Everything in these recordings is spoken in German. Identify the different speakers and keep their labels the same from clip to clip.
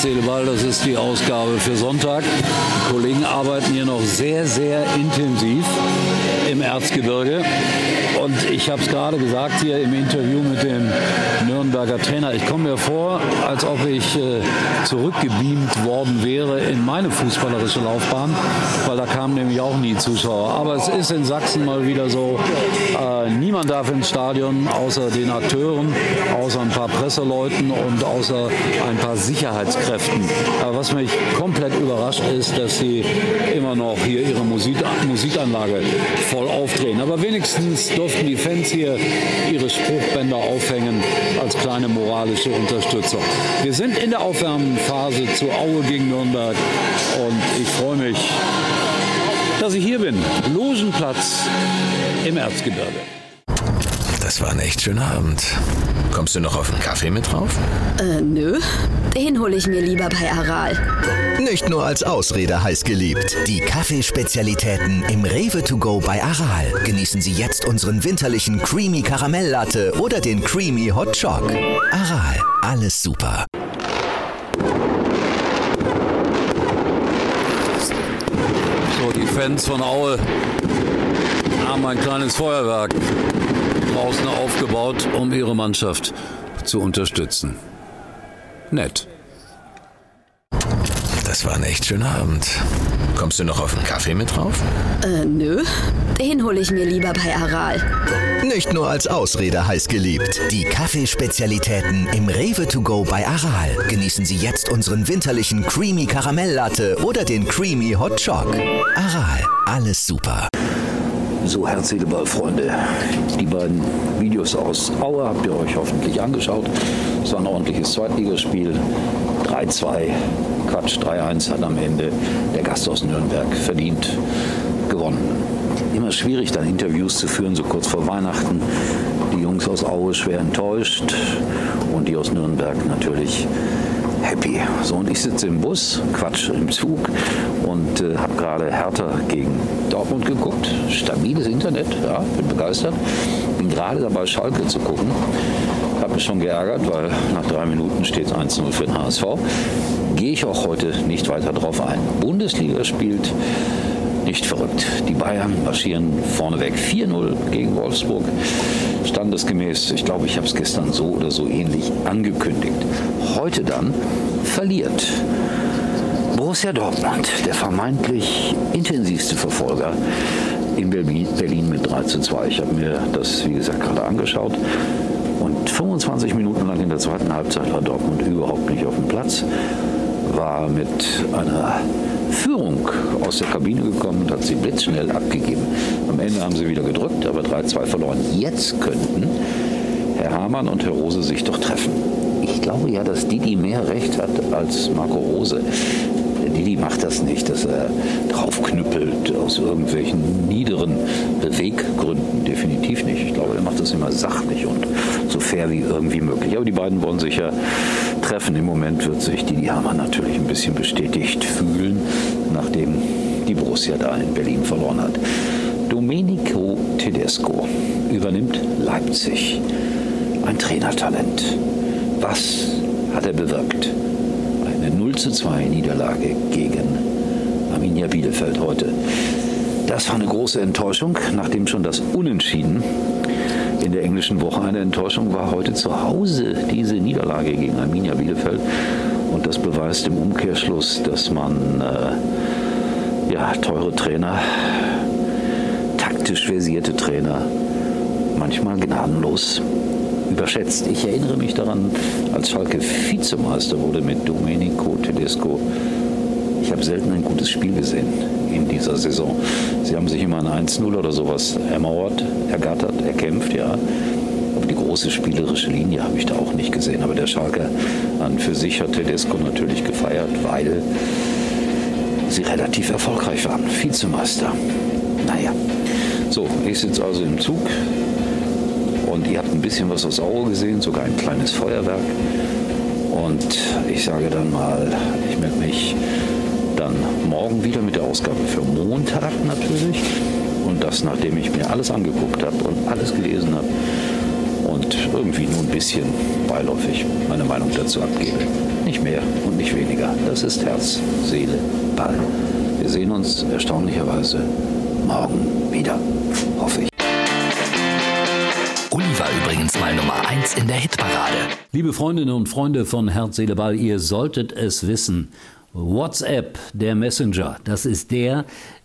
Speaker 1: Herz, Seele, Ball, das ist die Ausgabe für Sonntag. Die Kollegen arbeiten hier noch sehr, sehr intensiv im Erzgebirge. Und ich habe es gerade gesagt hier im Interview mit dem Nürnberger Trainer. Ich komme mir vor, als ob ich äh, zurückgebeamt worden wäre in meine fußballerische Laufbahn, weil da kamen nämlich auch nie Zuschauer. Aber es ist in Sachsen mal wieder so, äh, niemand darf ins Stadion außer den Akteuren, außer ein paar Presseleuten und außer ein paar Sicherheitskräften. Aber was mich komplett überrascht ist, dass sie immer noch hier ihre Musik, Musikanlage voll aufdrehen. Aber wenigstens durften die Fans hier ihre Spruchbänder aufhängen als kleine moralische Unterstützung. Wir sind in der Aufwärmphase zu Aue gegen Nürnberg und ich freue mich, dass ich hier bin. Logenplatz im Erzgebirge.
Speaker 2: Das war ein echt schöner Abend. Kommst du noch auf einen Kaffee mit drauf?
Speaker 3: Äh, nö. Den hole ich mir lieber bei Aral.
Speaker 4: Nicht nur als Ausrede heiß geliebt. Die Kaffeespezialitäten im Rewe to go bei Aral. Genießen Sie jetzt unseren winterlichen Creamy Karamelllatte oder den Creamy Hot Choc. Aral, alles super.
Speaker 1: So, die Fans von Aue haben ein kleines Feuerwerk draußen aufgebaut, um ihre Mannschaft zu unterstützen. Nett.
Speaker 2: Das war ein echt schöner Abend. Kommst du noch auf einen Kaffee mit drauf?
Speaker 3: Äh, nö. Den hole ich mir lieber bei Aral.
Speaker 4: Nicht nur als Ausrede heiß geliebt. Die Kaffeespezialitäten im Rewe to go bei Aral. Genießen Sie jetzt unseren winterlichen Creamy Karamelllatte oder den Creamy Hot Choc. Aral, alles super.
Speaker 1: So, Herz, Seele, Ball, Freunde. Die beiden Videos aus Aue habt ihr euch hoffentlich angeschaut. Es war ein ordentliches Zweitligaspiel. 3-2, Quatsch, 3-1 hat am Ende der Gast aus Nürnberg verdient gewonnen. Immer schwierig, dann Interviews zu führen, so kurz vor Weihnachten. Die Jungs aus Aue schwer enttäuscht und die aus Nürnberg natürlich happy. So, und ich sitze im Bus, Quatsch, im Zug und äh, habe gerade Hertha gegen Dortmund geguckt. Stabiles Internet, ja, bin begeistert. Bin gerade dabei, Schalke zu gucken. Habe mich schon geärgert, weil nach drei Minuten steht es 1-0 für den HSV. Gehe ich auch heute nicht weiter drauf ein. Bundesliga spielt nicht verrückt. Die Bayern marschieren vorneweg 4-0 gegen Wolfsburg. Standesgemäß, ich glaube, ich habe es gestern so oder so ähnlich angekündigt. Heute dann verliert Borussia Dortmund, der vermeintlich intensivste Verfolger in Berlin mit 3 zu 2. Ich habe mir das, wie gesagt, gerade angeschaut. Und 25 Minuten lang in der zweiten Halbzeit war Dortmund überhaupt nicht auf dem Platz. War mit einer Führung aus der Kabine gekommen und hat sie blitzschnell abgegeben. Am Ende haben sie wieder gedrückt, aber 3-2 verloren. Jetzt könnten Herr Hamann und Herr Rose sich doch treffen. Ich glaube ja, dass Didi mehr Recht hat als Marco Rose. Didi macht das nicht, dass er draufknüppelt aus irgendwelchen niederen Beweggründen. Definitiv nicht. Ich glaube, er macht das immer sachlich und so fair wie irgendwie möglich. Aber die beiden wollen sich ja treffen. Im Moment wird sich Didi Hamann natürlich ein bisschen bestätigt fühlen, nachdem die Borussia da in Berlin verloren hat. Domenico Tedesco übernimmt Leipzig. Ein Trainertalent. Was hat er bewirkt? Eine 0 zu 2 Niederlage gegen Arminia Bielefeld heute. Das war eine große Enttäuschung, nachdem schon das Unentschieden in der englischen Woche eine Enttäuschung war. Heute zu Hause diese Niederlage gegen Arminia Bielefeld. Und das beweist im Umkehrschluss, dass man äh, ja, teure Trainer, taktisch versierte Trainer manchmal gnadenlos überschätzt. Ich erinnere mich daran, als Schalke Vizemeister wurde mit Domenico Tedesco. Ich habe selten ein gutes Spiel gesehen in dieser Saison. Sie haben sich immer ein 1-0 oder sowas ermauert, ergattert, erkämpft, ja. Aber die große spielerische Linie habe ich da auch nicht gesehen. Aber der Schalke an für sich hat Tedesco natürlich gefeiert, weil sie relativ erfolgreich waren. Vizemeister. Naja. So, ich sitze also im Zug, und ihr habt ein bisschen was aus Aue gesehen, sogar ein kleines Feuerwerk. Und ich sage dann mal, ich melde mich dann morgen wieder mit der
Speaker 5: Ausgabe für Montag natürlich. Und das, nachdem ich mir alles angeguckt habe und alles gelesen habe und irgendwie nur ein bisschen beiläufig meine Meinung dazu abgebe. Nicht mehr und nicht weniger. Das ist Herz, Seele, Ball. Wir sehen uns erstaunlicherweise morgen wieder,
Speaker 6: mal Nummer 1 in der Hitparade.
Speaker 1: Liebe Freundinnen und Freunde von Herz, Seele, Ball, ihr solltet es wissen. WhatsApp, der Messenger, das ist der,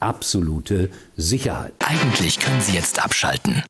Speaker 1: absolute Sicherheit.
Speaker 6: Eigentlich können Sie jetzt abschalten.